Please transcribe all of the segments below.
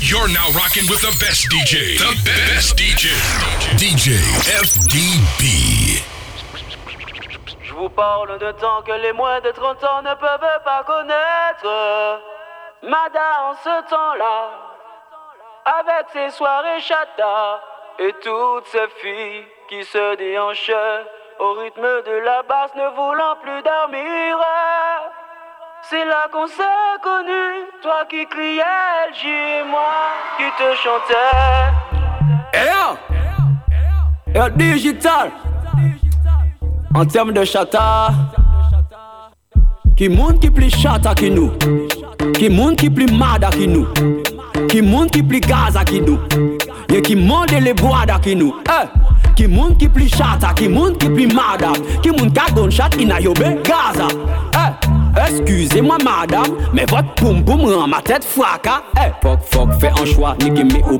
You're now rocking with the best DJ. The best DJ. DJ FDB. Je vous parle de temps que les moins de 30 ans ne peuvent pas connaître. Mada en ce temps-là, avec ses soirées chata et toutes ces filles qui se déhanchent au rythme de la basse, ne voulant plus dormir. C'est là qu'on s'est connus, toi qui criais le moi qui te chantais. Et yo, digital. En termes de chata, qui monde qui plus chata que nous, qui monde qui plus mada que nous, qui monde qui plus gaza que nous, et qui monde les bois que nous. Eh. Qui monde qui plus chata, qui monde qui plus mada, qui monde qui a gunshot in yobe Gaza. Excusez-moi madame, mais votre poum poum rend ma tête fracas. Eh, fuck fuck, fais un choix, ni gimme ou.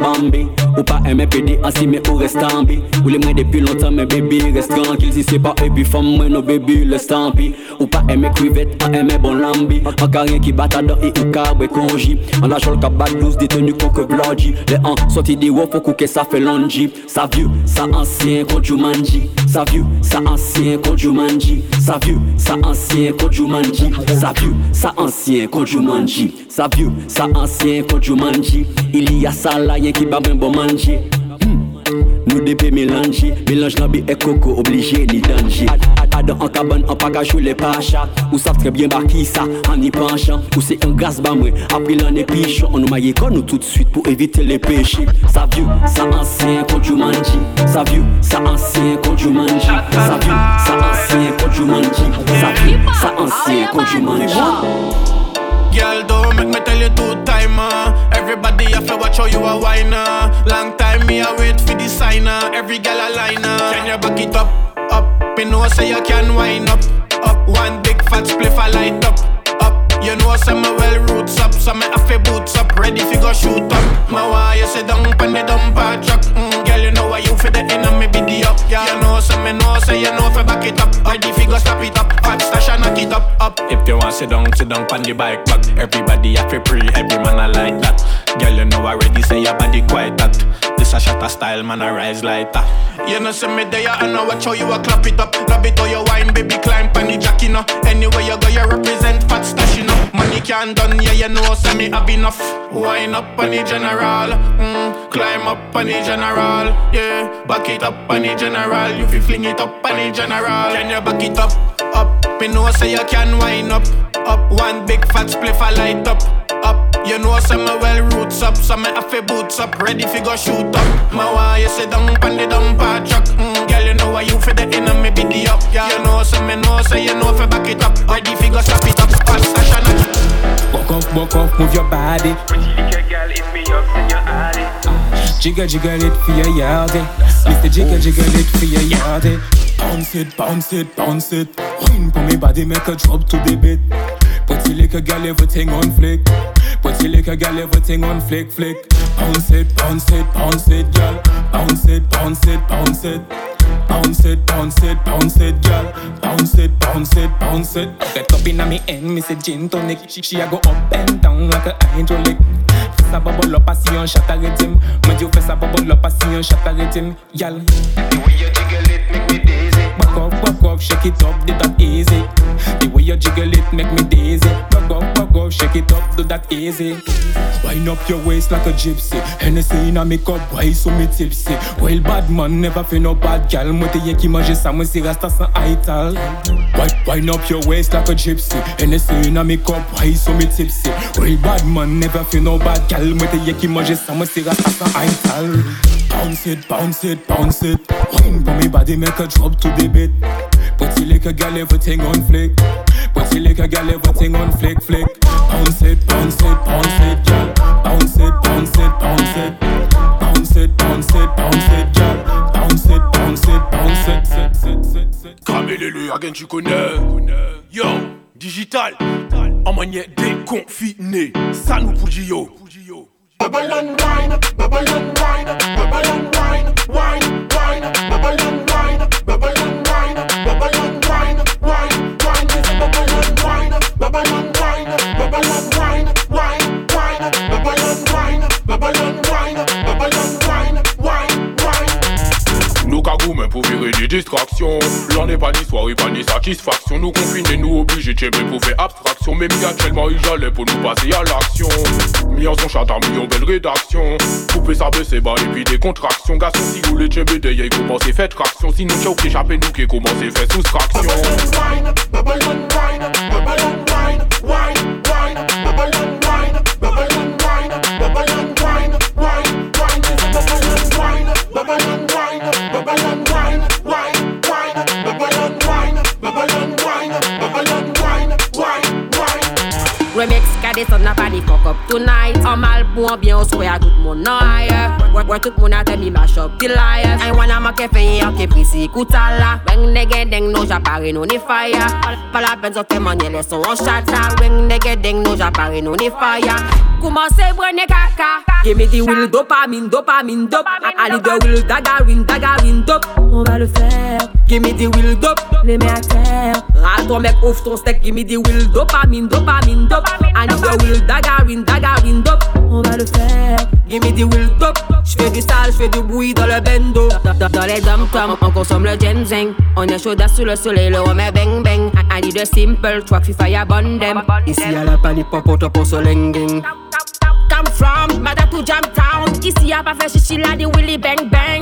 Ou pas aimer PD ainsi mais ou reste en Ou les moins depuis longtemps, mais baby reste tranquille. Si c'est pas et puis femme, moi nos baby le stampi. Ou pas aimer crevette, en aimer bon lambi. En carré qui bat dans et ou carbe conji. En la le cap douce, détenu coque blodgy. Les ans sorti des wof, faut que ça fait longi. Ça vieux, ça ancien, quand manji. Ça vieux, ça ancien, quand manji. Ça vieux, ça ancien, quand manji. Ça vieux, ça ancien quand Jumanji Ça vieux, ça ancien quand Jumanji Il y a ça là, qui va bien bon manger nous débé mélanger, mélange nabi et coco obligé ni danger. Adam en cabane, en pagage les pachas. Ou savent très bien bah qui ça, en y penchant. Ou c'est un gaz bamoué, après l'an épichon. On nous maille nous tout de suite pour éviter les péchés. Ça vieux, ça ancien quand Jumanji. Ça vieux, ça ancien quand Jumanji. Ça vieux, ça ancien quand Jumanji. Ça vieux, ça ancien quand Jumanji. Girl, don't make me tell you two time. Uh. Everybody have to watch how you a whiner. Uh. Long time me a wait for the signer. Uh. Every girl a liner. Uh. Can you back it up, up? Me know say you can wind up, up. One big fat spliff I light up. You know some me well roots up, so me have to boots up, ready fi go shoot up. My why you sit down pon the dumper truck? Mm, girl, you know why you fi the of me biddy up. Yeah, you know some me know say you know fi back it up, ready fi go stop it up. Hot stash and knock it up, up. If you want sit down, sit down pon the bike back. Everybody have to pre, every man I like that. Girl, you know I already say your body quite that. This a shot style, man, I rise that. You know, see me there, I know watch you a clap it up. Love it how you wine, baby, climb on the jack, you know. Anywhere you go, you represent fat stash, you know. Money can't done, yeah, you know, say me have enough. Wine up on the general, mm, climb up on the general, yeah. Back it up on the general, you fi fling it up on the general. Can you back it up, up? Me know say you can wine up, up. One big fat spliff I light up, up. You know say me well roots up, so me have boots up, ready fi go shoot up. My why you sit down pon the dumper truck, mm, girl you know why you fi the inner me biddy up, yeah. You know say me know say you know fi back it up, ready fi go slap it up, hot stash and Walk off, walk off, move your body. Pretty little girl, hit me up, send your addy. Jiggle, jiggle it for your yardie. Mr. Jiggle, jiggle it for your yardie. Bounce it, bounce it, bounce it. Wine for me body, make a drop to the bit. Pretty little girl, everything on flick. Pretty little girl, everything on flick, flick. Bounce it, bounce it, bounce it, girl. Bounce it, bounce it, bounce it. Bounce it, bounce it, bounce it, girl. Bounce it, bounce it, bounce it. Get up inna me end, me say gin tonic. She, she a go up and down like a hydraulic. Fais ça bubble up, I see un shot à rythme. Me dit fais ça bubble up, I see un shot à rythme, girl. The way you jiggle it, make me dizzy. Back up, back up, shake it up, do that easy. The way you jiggle it, make me dizzy. Back up, up, shake it up, do that easy. Wind up your waist like a gypsy. Hennessy in a make up, why so me tipsy? Well, bad man never feel no bad gal. Moi te qui mange ça, moi c'est rasta sans ital. Wind, up your waist like a gypsy. Hennessy in a make up, why so me tipsy? Well, bad man never feel no bad gal. Moi te qui mange ça, moi c'est rasta sans ital. Bounce it, bounce it, bounce it. Wine for me body, make a drop to the bit. Pretty little girl, everything on flick. Pretty little girl, everything on flick, flick. Bounce it, bounce it, bounce it, girl. Bounce it, bounce it, bounce it. Bounce it, bounce it, bounce it, girl. Bounce it, bounce it, bounce it, sit, sit, sit, sit. Camélé, again tu connais. Yo, digital. En manière déconfinée. Ça nous pour Gio. And wine, and wine, wine, wine, wine, ni distraction. L'on n'est pas ni soirée, pas ni satisfaction. Nous confinés, nous obligés de chéber pour faire abstraction. Mais mi actuellement, il j'allais pour nous passer à l'action. Mi en son chat, mi en belle rédaction. Couper ça, baisser bas et puis des contractions. Garçon, si vous voulez chéber, d'ailleurs, commencez, faites traction. Sinon, choke, échappez nous qui commencez, faites soustraction. pou an byen ou souye a tout moun nan aye Wè wè tout moun a temi ma shop. Di laye Ay wana non, ma ke fenye an ke prisi. Kouta la Weng nege deng nou japare nou ni faya Pala pen so ke manye le son an chata Weng nege deng nou japare nou ni faya Kouman se brene kaka Gemi di wil dopamin dopamin dop. Ali de wil dagarin dagarin dop. On va le fer Gemi di wil dop. Le me a ter Ral ton mek ouf ton stek Gemi di wil dopamin dopamin dop. Ali de wil dagarin dagarin dop. On va le faire Give me the will dope J'fais du sale, j'fais du bruit dans le bendo Dans, dans- les dom-toms, on consomme le ginseng On est chaud sous le soleil, le remet bang bang Ali de simple, track FIFA ya bon dem Ici à la panique, pop out pour solenging Come from, Mada to Jam Town. Ici y'a pas fait chichi là, di Willy Bang Bang.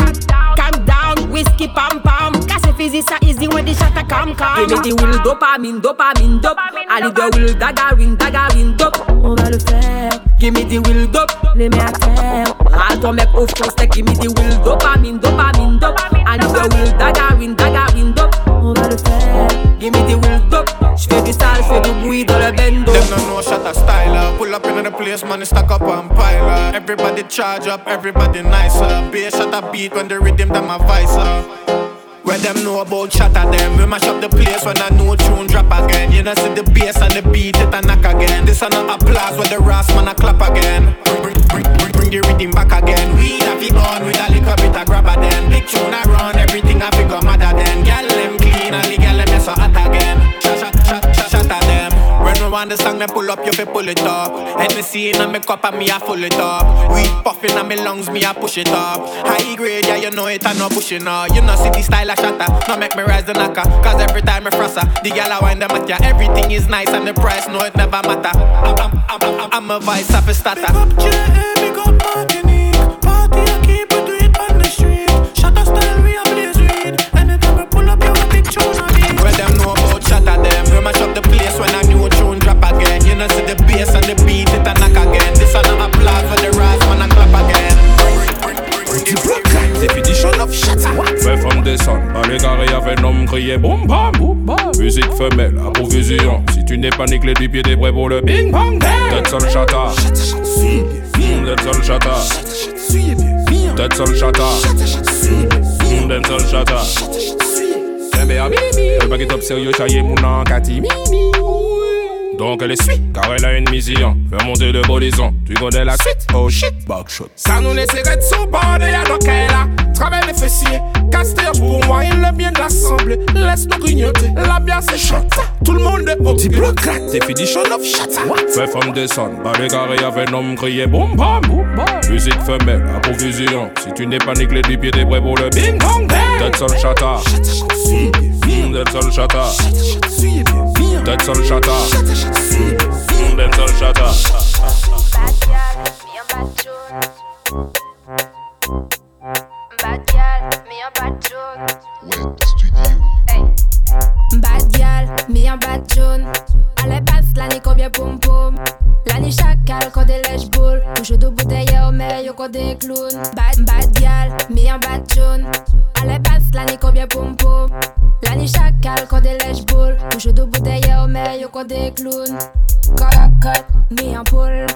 Calm down, whiskey pam pam. Casse physique ça easy when the a come come. Give me the will dopamine, dopamine, dope. Ali the will dagarine, dagarine, dope. On va le faire. Give me the will dope. Les mains à terre. Râle ton mec, ouvre ton. Give me the will dopamine, dopamine, dope. Ali the will dagarine, dagarine, dope. On va le faire. Give me the will dope. J'fais du sale, j'fais du bruit dans le bendo. Them no know shot a styler. Pull up in the place, money stack up and pile up. Everybody charge up, everybody nicer. Bass shot a beat when the rhythm them a vice up. Where them know about shatter them We mash up the place when a new tune drop again. You know see the bass and the beat it a knock again. This a applause when the rasp man a clap again. Bring, bring, bring, bring, the rhythm back again. We have it on with a little bit of grabber then. Big tune a run, everything a figure madder then want the song, me pull up, you fi pull it up. Hennessy in me cup and me a full it up. Weed puffin' in me lungs, me a push it up. High grade, yeah, you know it, I no pushing up. You know the style a shatter, no make me rise the knocker. Cause every time me frossa, the gal a wind them at ya. Everything is nice and the price, no it never matter. I'm, I'm, I'm, I'm, I'm a vice a starter. Big up J.A., big up femelle, à provision. Si tu n'es pas les du pied des prêt pour le bing bang bang. Tête sur le chata. Tête sur le chata. Tête sur le chata. Tête sur le chata. Elle pas qui top sérieux, chahier mon encati mimi. Donc elle est suite, car elle a une mission. Faire monter le bolison, tu connais la suite. Oh shit, backshot. Ça nous laisserait de son bordel à nos là. Travaille les fessiers, casse-terre pour moi, il est bien assemblé. Laisse-nous grignoter, la bière c'est shot. Tout le monde est au petit bloc, definition of shot. Fait femme les carrés avec un homme crié boum bam. Musique femelle, à provision. Si tu n'es pas nickelé du pied, t'es prêt pour le bing bang bang. Tête sur le chata. Tête sur le chata. Tête sur le chata. Tête sur le chata. Bad gal, me a bad Joan. Hey. Bad gal, me a bad Joan. Allez, passe l'année combien pom pom. L'année chacal, quand des lèches boules. Toujours de bouteilles au meilleur quand des clowns. Bad, bad gal, bad Joan. Allez, passe l'année combien pom pom. L'année chacal, quand des lèches boules. Toujours de bouteilles au meilleur quand des clowns. Poule.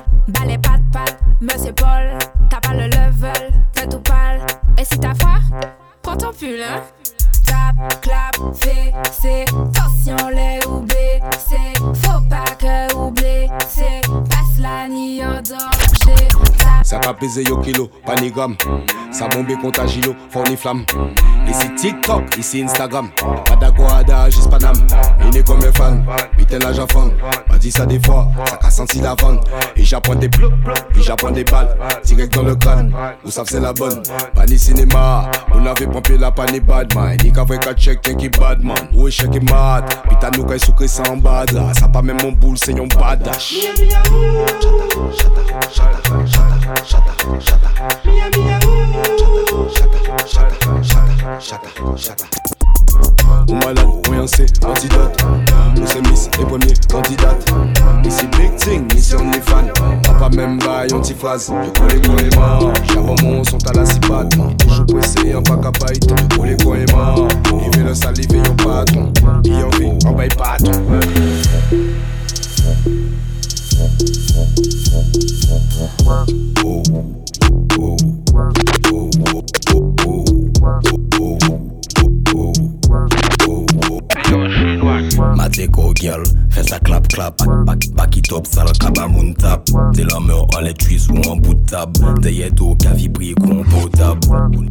pese yo kilo, panigam. Ça bombe contre Agilo, font les flammes. Ici TikTok, ici Instagram. Padaguada, juste Panam. Il est comme un fan, vite la Jafan. M'a dit ça des fois, ça a senti la vente. Et j'apprends des blocs, et j'apprends des balles. Direct dans le crâne, vous savez c'est la bonne. Pas ni cinéma, on avait pompé la panne bad man. Ni qu'avec un check, qui bad man. Ou échec est mad, putain nous soucré ça en bad là. Ça pas même mon boule, c'est un badash. Ou malade, ou sait, antidote. Nous c'est Miss et premier candidate Ici Big Thing, mission les fans Papa même bail, anti-phase De quoi les coins et morts Charbon mon sont à la cipade Toujours pressé, en pas capable De quoi les coins et morts Il veut le saliver, yon patron. Il en vit, en bail patron. Oh, Fais ça clap clap. Back, back it up, sale kaba moun tap T'es la en les cuisses ou en bout de table. T'es yeto compotable.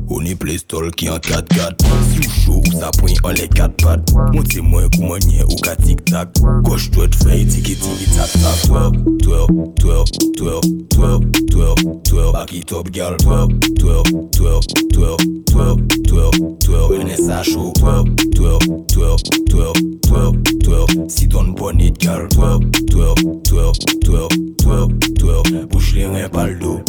On est playstol qui en 4-4 Si ou chaud ou ça point en les 4 pattes. Monte moi koumanye ou ka tic tac Gauche droite fey tiki tiki tac tac Twerk, twerk, twerk, twerk, twerk, twerk, twerk Back it up girl, twerk, twerk, twerk, twerk, twerk, twerk, twerk Une ça chaud, twerk, twerk, twerk, twerk, twerk, twerk Si ton bonnet gal, twerk, twerk, twerk, twerk, twerk, twerk Bouche les reins pas le dos